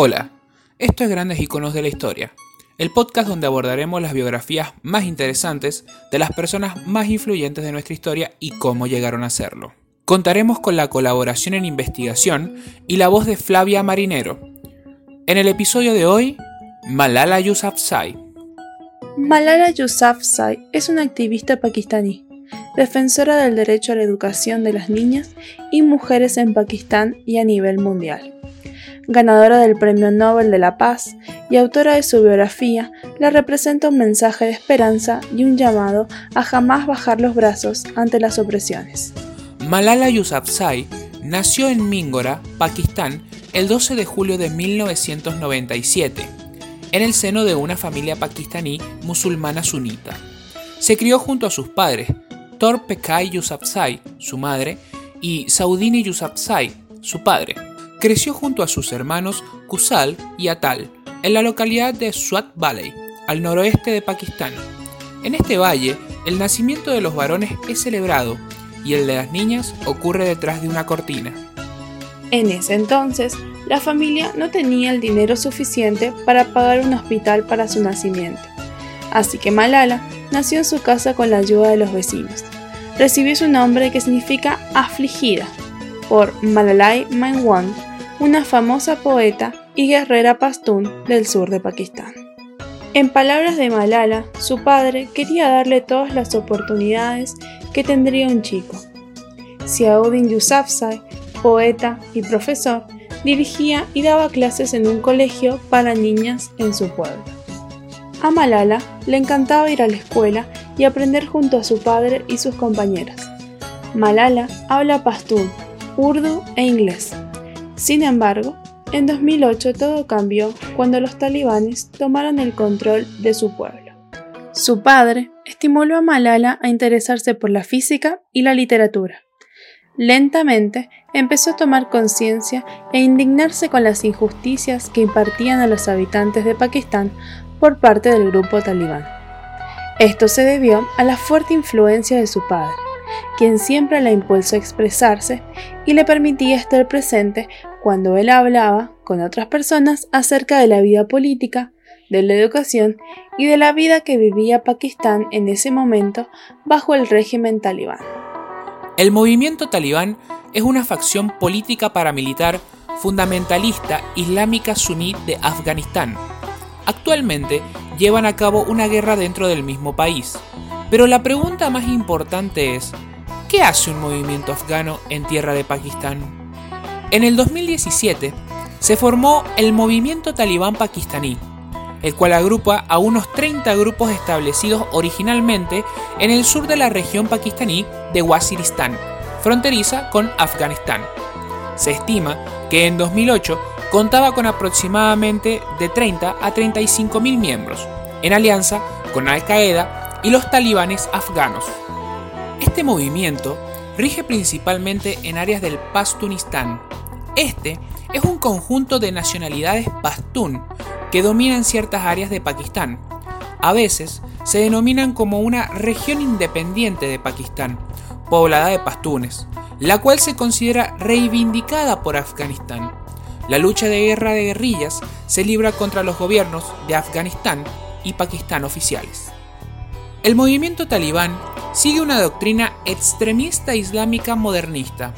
Hola, esto es Grandes Iconos de la Historia, el podcast donde abordaremos las biografías más interesantes de las personas más influyentes de nuestra historia y cómo llegaron a serlo. Contaremos con la colaboración en investigación y la voz de Flavia Marinero. En el episodio de hoy, Malala Yousafzai. Malala Yousafzai es una activista pakistaní, defensora del derecho a la educación de las niñas y mujeres en Pakistán y a nivel mundial. Ganadora del Premio Nobel de la Paz y autora de su biografía, la representa un mensaje de esperanza y un llamado a jamás bajar los brazos ante las opresiones. Malala Yousafzai nació en Mingora, Pakistán, el 12 de julio de 1997, en el seno de una familia pakistaní musulmana sunita. Se crió junto a sus padres, Tor Pekai Yousafzai, su madre, y Saudini Yousafzai, su padre. Creció junto a sus hermanos Kusal y Atal, en la localidad de Swat Valley, al noroeste de Pakistán. En este valle, el nacimiento de los varones es celebrado y el de las niñas ocurre detrás de una cortina. En ese entonces, la familia no tenía el dinero suficiente para pagar un hospital para su nacimiento, así que Malala nació en su casa con la ayuda de los vecinos. Recibió su nombre que significa afligida, por Malalai Mainwand, una famosa poeta y guerrera pastún del sur de Pakistán. En palabras de Malala, su padre quería darle todas las oportunidades que tendría un chico. Siaudin Yousafzai, poeta y profesor, dirigía y daba clases en un colegio para niñas en su pueblo. A Malala le encantaba ir a la escuela y aprender junto a su padre y sus compañeras. Malala habla pastún, urdu e inglés. Sin embargo, en 2008 todo cambió cuando los talibanes tomaron el control de su pueblo. Su padre estimuló a Malala a interesarse por la física y la literatura. Lentamente empezó a tomar conciencia e indignarse con las injusticias que impartían a los habitantes de Pakistán por parte del grupo talibán. Esto se debió a la fuerte influencia de su padre, quien siempre la impulsó a expresarse y le permitía estar presente cuando él hablaba con otras personas acerca de la vida política, de la educación y de la vida que vivía Pakistán en ese momento bajo el régimen talibán. El movimiento talibán es una facción política paramilitar fundamentalista islámica suní de Afganistán. Actualmente llevan a cabo una guerra dentro del mismo país. Pero la pregunta más importante es, ¿qué hace un movimiento afgano en tierra de Pakistán? En el 2017 se formó el Movimiento Talibán Pakistaní, el cual agrupa a unos 30 grupos establecidos originalmente en el sur de la región pakistaní de Waziristán, fronteriza con Afganistán. Se estima que en 2008 contaba con aproximadamente de 30 a 35 mil miembros, en alianza con Al-Qaeda y los talibanes afganos. Este movimiento rige principalmente en áreas del Pastunistán. Este es un conjunto de nacionalidades pastún que dominan ciertas áreas de Pakistán. A veces se denominan como una región independiente de Pakistán, poblada de pastunes, la cual se considera reivindicada por Afganistán. La lucha de guerra de guerrillas se libra contra los gobiernos de Afganistán y Pakistán oficiales. El movimiento talibán sigue una doctrina extremista islámica modernista,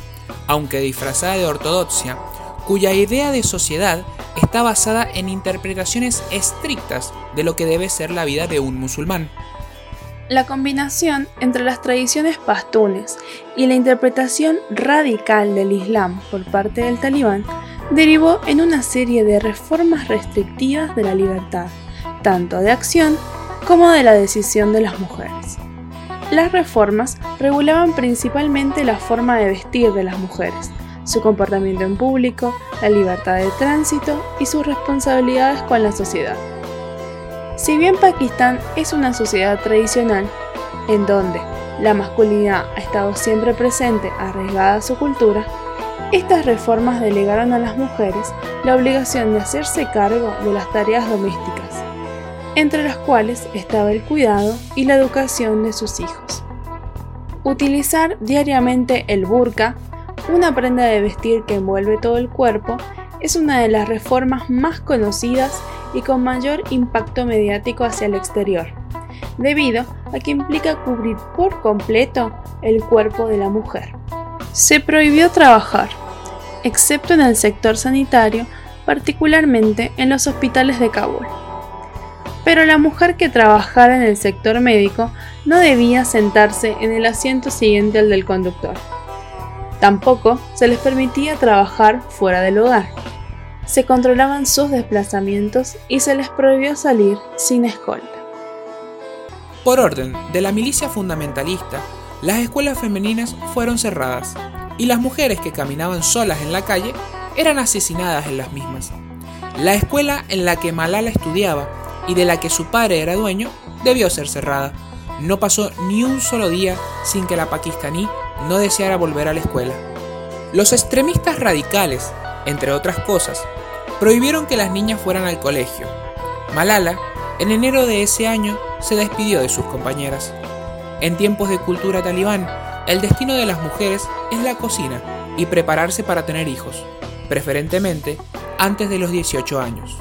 aunque disfrazada de ortodoxia, cuya idea de sociedad está basada en interpretaciones estrictas de lo que debe ser la vida de un musulmán. La combinación entre las tradiciones pastunes y la interpretación radical del Islam por parte del talibán derivó en una serie de reformas restrictivas de la libertad, tanto de acción como de la decisión de las mujeres. Las reformas regulaban principalmente la forma de vestir de las mujeres, su comportamiento en público, la libertad de tránsito y sus responsabilidades con la sociedad. Si bien Pakistán es una sociedad tradicional, en donde la masculinidad ha estado siempre presente arraigada a su cultura, estas reformas delegaron a las mujeres la obligación de hacerse cargo de las tareas domésticas, entre las cuales estaba el cuidado y la educación de sus hijos. Utilizar diariamente el burka una prenda de vestir que envuelve todo el cuerpo es una de las reformas más conocidas y con mayor impacto mediático hacia el exterior, debido a que implica cubrir por completo el cuerpo de la mujer. Se prohibió trabajar, excepto en el sector sanitario, particularmente en los hospitales de Kabul. Pero la mujer que trabajara en el sector médico no debía sentarse en el asiento siguiente al del conductor. Tampoco se les permitía trabajar fuera del hogar. Se controlaban sus desplazamientos y se les prohibió salir sin escolta. Por orden de la milicia fundamentalista, las escuelas femeninas fueron cerradas y las mujeres que caminaban solas en la calle eran asesinadas en las mismas. La escuela en la que Malala estudiaba y de la que su padre era dueño debió ser cerrada. No pasó ni un solo día sin que la pakistaní no deseara volver a la escuela. Los extremistas radicales, entre otras cosas, prohibieron que las niñas fueran al colegio. Malala, en enero de ese año, se despidió de sus compañeras. En tiempos de cultura talibán, el destino de las mujeres es la cocina y prepararse para tener hijos, preferentemente antes de los 18 años.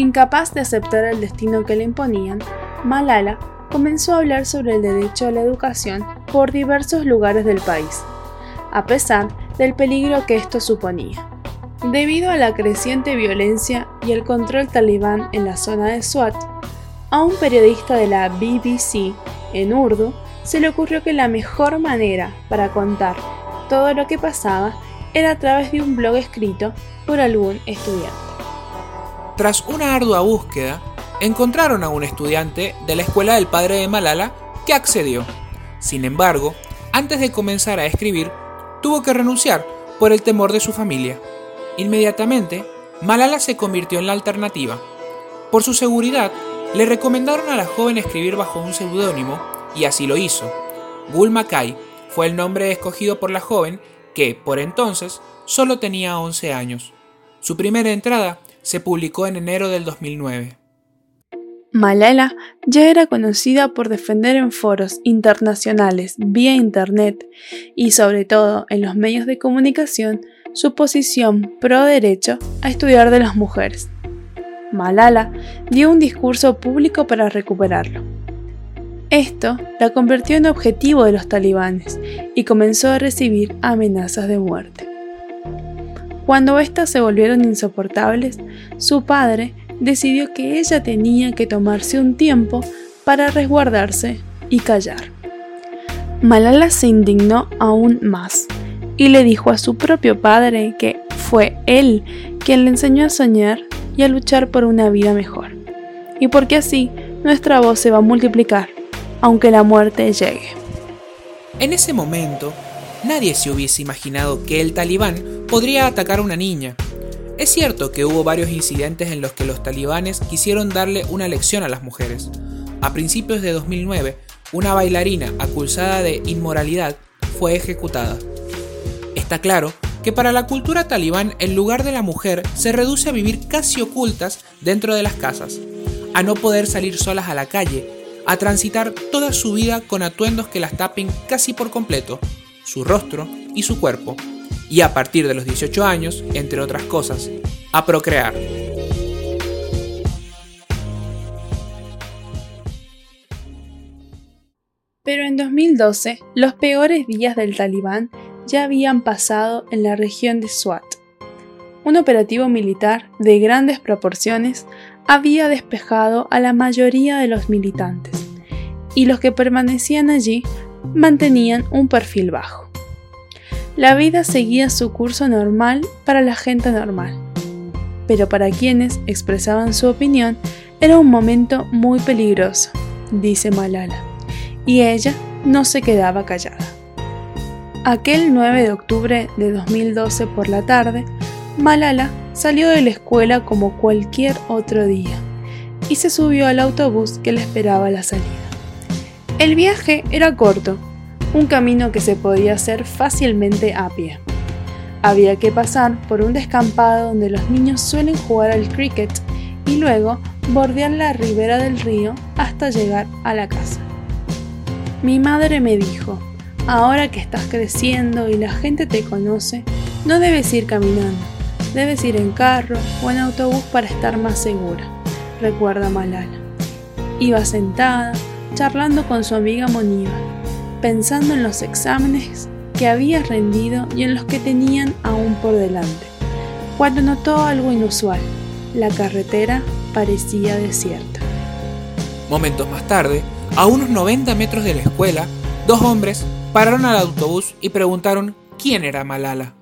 Incapaz de aceptar el destino que le imponían, Malala comenzó a hablar sobre el derecho a la educación por diversos lugares del país, a pesar del peligro que esto suponía. Debido a la creciente violencia y el control talibán en la zona de Swat, a un periodista de la BBC en Urdu se le ocurrió que la mejor manera para contar todo lo que pasaba era a través de un blog escrito por algún estudiante. Tras una ardua búsqueda, encontraron a un estudiante de la escuela del padre de Malala que accedió. Sin embargo, antes de comenzar a escribir, tuvo que renunciar por el temor de su familia. Inmediatamente, Malala se convirtió en la alternativa. Por su seguridad, le recomendaron a la joven escribir bajo un seudónimo y así lo hizo. Gul Mackay fue el nombre escogido por la joven que, por entonces, solo tenía 11 años. Su primera entrada se publicó en enero del 2009. Malala ya era conocida por defender en foros internacionales vía Internet y sobre todo en los medios de comunicación su posición pro derecho a estudiar de las mujeres. Malala dio un discurso público para recuperarlo. Esto la convirtió en objetivo de los talibanes y comenzó a recibir amenazas de muerte. Cuando éstas se volvieron insoportables, su padre decidió que ella tenía que tomarse un tiempo para resguardarse y callar. Malala se indignó aún más y le dijo a su propio padre que fue él quien le enseñó a soñar y a luchar por una vida mejor. Y porque así nuestra voz se va a multiplicar, aunque la muerte llegue. En ese momento, nadie se hubiese imaginado que el talibán podría atacar a una niña. Es cierto que hubo varios incidentes en los que los talibanes quisieron darle una lección a las mujeres. A principios de 2009, una bailarina acusada de inmoralidad fue ejecutada. Está claro que para la cultura talibán el lugar de la mujer se reduce a vivir casi ocultas dentro de las casas, a no poder salir solas a la calle, a transitar toda su vida con atuendos que las tapen casi por completo, su rostro y su cuerpo, y a partir de los 18 años, entre otras cosas, a procrear. Pero en 2012, los peores días del talibán ya habían pasado en la región de Swat. Un operativo militar de grandes proporciones había despejado a la mayoría de los militantes, y los que permanecían allí mantenían un perfil bajo. La vida seguía su curso normal para la gente normal, pero para quienes expresaban su opinión era un momento muy peligroso, dice Malala, y ella no se quedaba callada. Aquel 9 de octubre de 2012 por la tarde, Malala salió de la escuela como cualquier otro día y se subió al autobús que le esperaba a la salida. El viaje era corto, un camino que se podía hacer fácilmente a pie. Había que pasar por un descampado donde los niños suelen jugar al cricket y luego bordear la ribera del río hasta llegar a la casa. Mi madre me dijo, Ahora que estás creciendo y la gente te conoce, no debes ir caminando, debes ir en carro o en autobús para estar más segura, recuerda Malala. Iba sentada, charlando con su amiga Moniva, pensando en los exámenes que había rendido y en los que tenían aún por delante, cuando notó algo inusual. La carretera parecía desierta. Momentos más tarde, a unos 90 metros de la escuela, dos hombres pararon al autobús y preguntaron quién era Malala.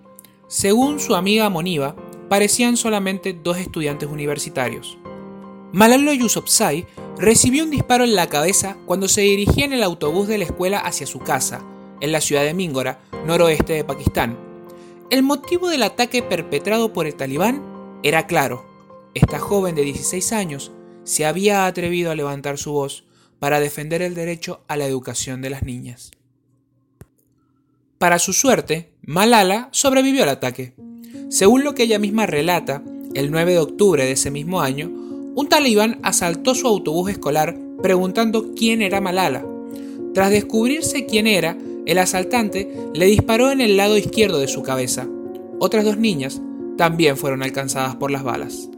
Según su amiga Moniva, parecían solamente dos estudiantes universitarios. Malala Yousafzai recibió un disparo en la cabeza cuando se dirigía en el autobús de la escuela hacia su casa, en la ciudad de Mingora, noroeste de Pakistán. El motivo del ataque perpetrado por el talibán era claro. Esta joven de 16 años se había atrevido a levantar su voz para defender el derecho a la educación de las niñas. Para su suerte, Malala sobrevivió al ataque. Según lo que ella misma relata, el 9 de octubre de ese mismo año, un talibán asaltó su autobús escolar preguntando quién era Malala. Tras descubrirse quién era, el asaltante le disparó en el lado izquierdo de su cabeza. Otras dos niñas también fueron alcanzadas por las balas.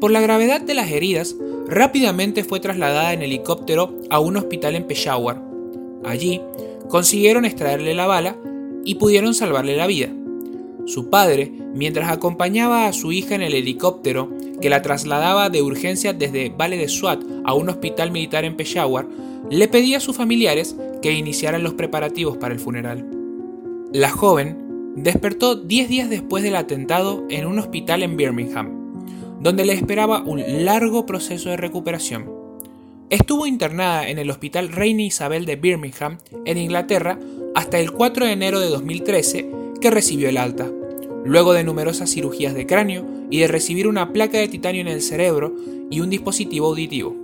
Por la gravedad de las heridas, rápidamente fue trasladada en helicóptero a un hospital en Peshawar. Allí consiguieron extraerle la bala y pudieron salvarle la vida. Su padre, mientras acompañaba a su hija en el helicóptero que la trasladaba de urgencia desde Vale de Swat a un hospital militar en Peshawar, le pedía a sus familiares que iniciaran los preparativos para el funeral. La joven despertó 10 días después del atentado en un hospital en Birmingham, donde le esperaba un largo proceso de recuperación. Estuvo internada en el Hospital Reina Isabel de Birmingham, en Inglaterra, hasta el 4 de enero de 2013, que recibió el alta, luego de numerosas cirugías de cráneo y de recibir una placa de titanio en el cerebro y un dispositivo auditivo.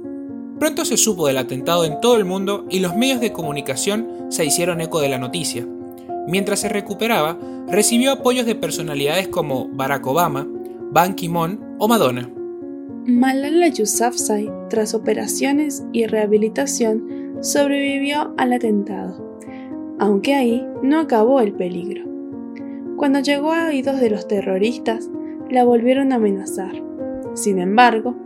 Pronto se supo del atentado en todo el mundo y los medios de comunicación se hicieron eco de la noticia. Mientras se recuperaba, recibió apoyos de personalidades como Barack Obama, Ban Ki-moon o Madonna. Malala Yousafzai, tras operaciones y rehabilitación, sobrevivió al atentado, aunque ahí no acabó el peligro. Cuando llegó a oídos de los terroristas, la volvieron a amenazar. Sin embargo,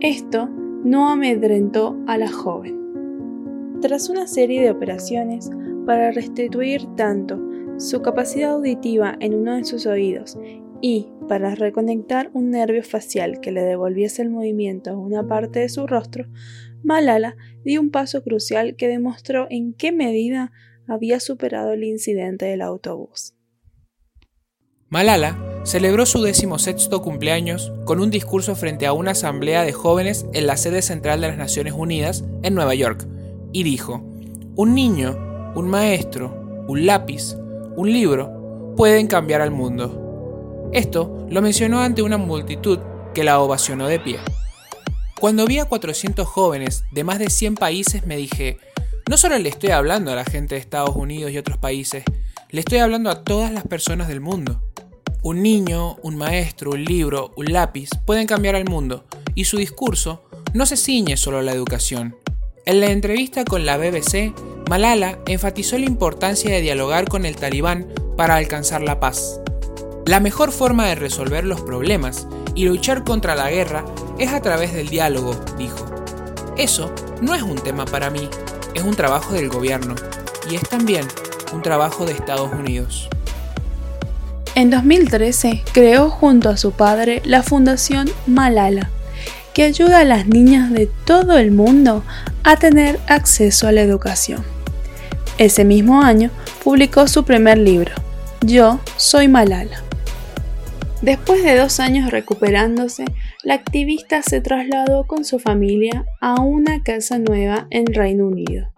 esto no amedrentó a la joven. Tras una serie de operaciones para restituir tanto su capacidad auditiva en uno de sus oídos y para reconectar un nervio facial que le devolviese el movimiento a una parte de su rostro, Malala dio un paso crucial que demostró en qué medida había superado el incidente del autobús. Malala celebró su decimosexto cumpleaños con un discurso frente a una asamblea de jóvenes en la sede central de las Naciones Unidas en Nueva York y dijo, un niño, un maestro, un lápiz, un libro pueden cambiar al mundo. Esto lo mencionó ante una multitud que la ovacionó de pie. Cuando vi a 400 jóvenes de más de 100 países me dije, no solo le estoy hablando a la gente de Estados Unidos y otros países, le estoy hablando a todas las personas del mundo. Un niño, un maestro, un libro, un lápiz pueden cambiar al mundo, y su discurso no se ciñe solo a la educación. En la entrevista con la BBC, Malala enfatizó la importancia de dialogar con el talibán para alcanzar la paz. La mejor forma de resolver los problemas y luchar contra la guerra es a través del diálogo, dijo. Eso no es un tema para mí, es un trabajo del gobierno y es también un trabajo de Estados Unidos. En 2013 creó junto a su padre la Fundación Malala, que ayuda a las niñas de todo el mundo a tener acceso a la educación. Ese mismo año publicó su primer libro, Yo soy Malala. Después de dos años recuperándose, la activista se trasladó con su familia a una casa nueva en Reino Unido.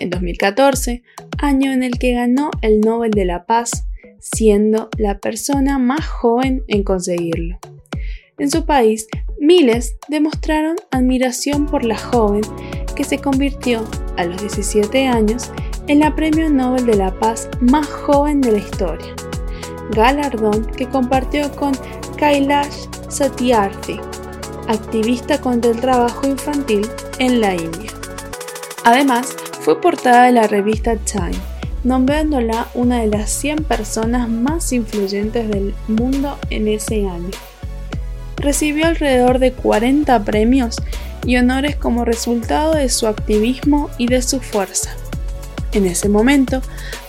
En 2014, año en el que ganó el Nobel de la Paz, siendo la persona más joven en conseguirlo. En su país, miles demostraron admiración por la joven que se convirtió a los 17 años en la Premio Nobel de la Paz más joven de la historia, galardón que compartió con Kailash Satyarthi, activista contra el trabajo infantil en la India. Además, fue portada de la revista Time nombrándola una de las 100 personas más influyentes del mundo en ese año. Recibió alrededor de 40 premios y honores como resultado de su activismo y de su fuerza. En ese momento,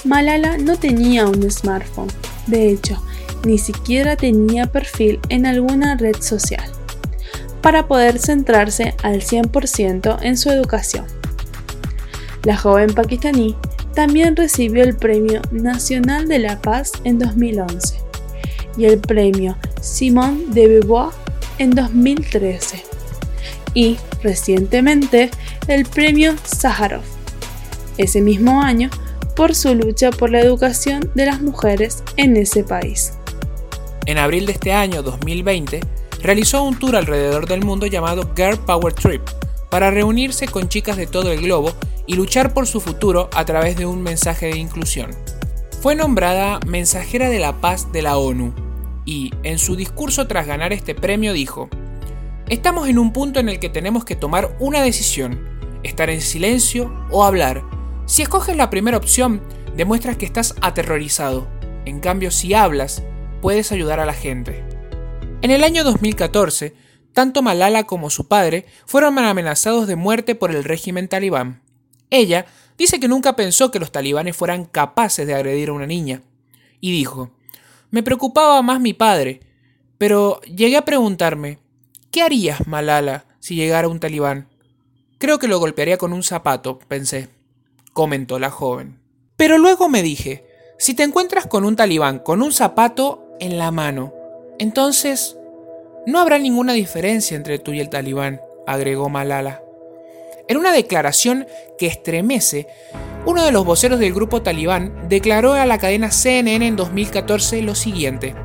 Malala no tenía un smartphone, de hecho, ni siquiera tenía perfil en alguna red social, para poder centrarse al 100% en su educación. La joven pakistaní también recibió el Premio Nacional de la Paz en 2011 y el Premio Simone de Beauvoir en 2013 y recientemente el Premio Sájarov ese mismo año por su lucha por la educación de las mujeres en ese país. En abril de este año 2020 realizó un tour alrededor del mundo llamado Girl Power Trip para reunirse con chicas de todo el globo y luchar por su futuro a través de un mensaje de inclusión. Fue nombrada mensajera de la paz de la ONU y, en su discurso tras ganar este premio, dijo, Estamos en un punto en el que tenemos que tomar una decisión, estar en silencio o hablar. Si escoges la primera opción, demuestras que estás aterrorizado. En cambio, si hablas, puedes ayudar a la gente. En el año 2014, tanto Malala como su padre fueron amenazados de muerte por el régimen talibán. Ella dice que nunca pensó que los talibanes fueran capaces de agredir a una niña. Y dijo, me preocupaba más mi padre, pero llegué a preguntarme, ¿qué harías, Malala, si llegara un talibán? Creo que lo golpearía con un zapato, pensé, comentó la joven. Pero luego me dije, si te encuentras con un talibán con un zapato en la mano, entonces no habrá ninguna diferencia entre tú y el talibán, agregó Malala. En una declaración que estremece, uno de los voceros del grupo talibán declaró a la cadena CNN en 2014 lo siguiente,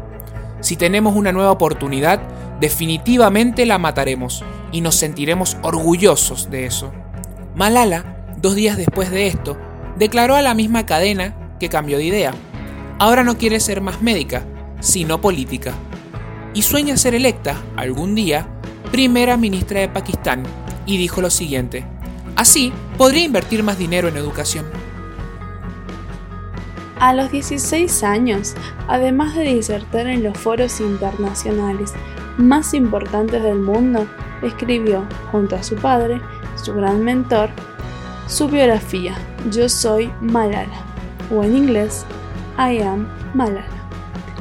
si tenemos una nueva oportunidad, definitivamente la mataremos y nos sentiremos orgullosos de eso. Malala, dos días después de esto, declaró a la misma cadena que cambió de idea. Ahora no quiere ser más médica, sino política. Y sueña ser electa, algún día, primera ministra de Pakistán y dijo lo siguiente, así podría invertir más dinero en educación. A los 16 años, además de disertar en los foros internacionales más importantes del mundo, escribió, junto a su padre, su gran mentor, su biografía, Yo soy Malala, o en inglés, I am Malala.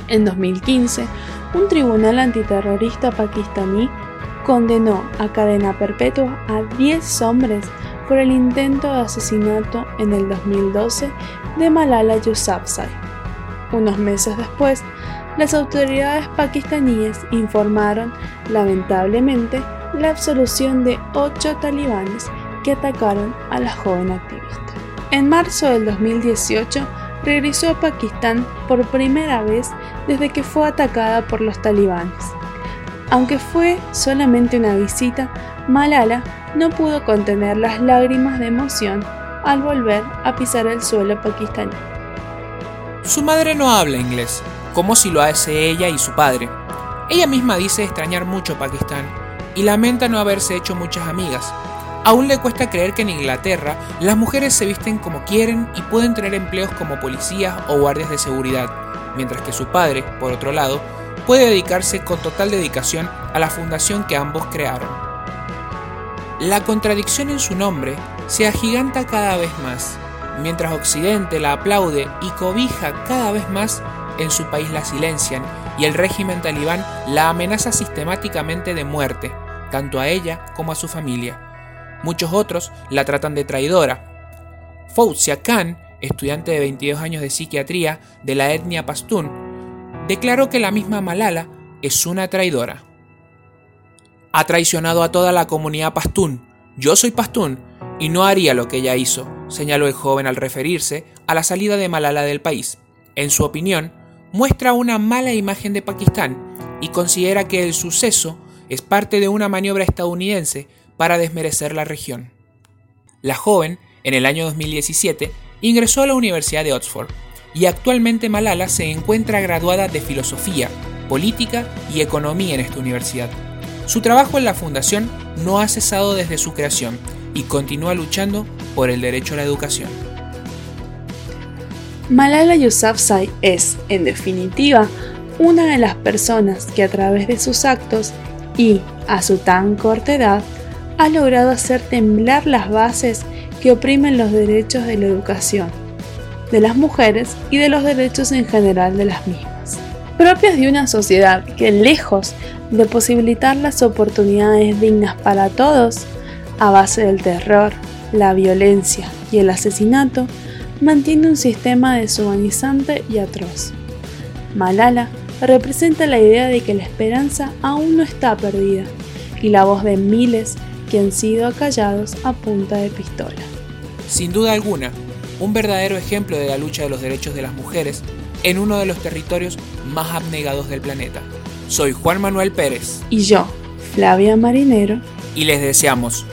En 2015, un tribunal antiterrorista pakistaní condenó a cadena perpetua a 10 hombres por el intento de asesinato en el 2012 de Malala Yousafzai. Unos meses después, las autoridades pakistaníes informaron, lamentablemente, la absolución de ocho talibanes que atacaron a la joven activista. En marzo del 2018, regresó a Pakistán por primera vez desde que fue atacada por los talibanes. Aunque fue solamente una visita, Malala no pudo contener las lágrimas de emoción al volver a pisar el suelo pakistaní. Su madre no habla inglés, como si lo hace ella y su padre. Ella misma dice extrañar mucho Pakistán y lamenta no haberse hecho muchas amigas. Aún le cuesta creer que en Inglaterra las mujeres se visten como quieren y pueden tener empleos como policías o guardias de seguridad, mientras que su padre, por otro lado, puede dedicarse con total dedicación a la fundación que ambos crearon. La contradicción en su nombre se agiganta cada vez más, mientras Occidente la aplaude y cobija cada vez más, en su país la silencian y el régimen talibán la amenaza sistemáticamente de muerte, tanto a ella como a su familia. Muchos otros la tratan de traidora. Fouzia Khan, estudiante de 22 años de psiquiatría de la etnia pastún, declaró que la misma Malala es una traidora. Ha traicionado a toda la comunidad pastún. Yo soy pastún y no haría lo que ella hizo, señaló el joven al referirse a la salida de Malala del país. En su opinión, muestra una mala imagen de Pakistán y considera que el suceso es parte de una maniobra estadounidense para desmerecer la región. La joven, en el año 2017, ingresó a la Universidad de Oxford y actualmente Malala se encuentra graduada de Filosofía, Política y Economía en esta universidad. Su trabajo en la fundación no ha cesado desde su creación y continúa luchando por el derecho a la educación. Malala Yousafzai es, en definitiva, una de las personas que a través de sus actos y a su tan corta edad ha logrado hacer temblar las bases que oprimen los derechos de la educación, de las mujeres y de los derechos en general de las mismas. Propias de una sociedad que lejos de posibilitar las oportunidades dignas para todos, a base del terror, la violencia y el asesinato, mantiene un sistema deshumanizante y atroz. Malala representa la idea de que la esperanza aún no está perdida y la voz de miles que han sido acallados a punta de pistola. Sin duda alguna, un verdadero ejemplo de la lucha de los derechos de las mujeres en uno de los territorios más abnegados del planeta. Soy Juan Manuel Pérez. Y yo, Flavia Marinero. Y les deseamos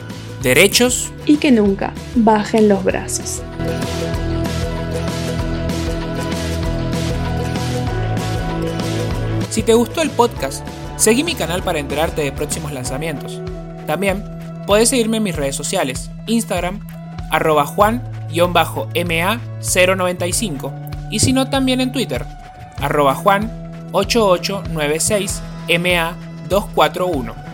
derechos y que nunca bajen los brazos. Si te gustó el podcast, seguí mi canal para enterarte de próximos lanzamientos. También puedes seguirme en mis redes sociales, Instagram, arroba juan-ma095 y si no también en Twitter, arroba juan8896ma241.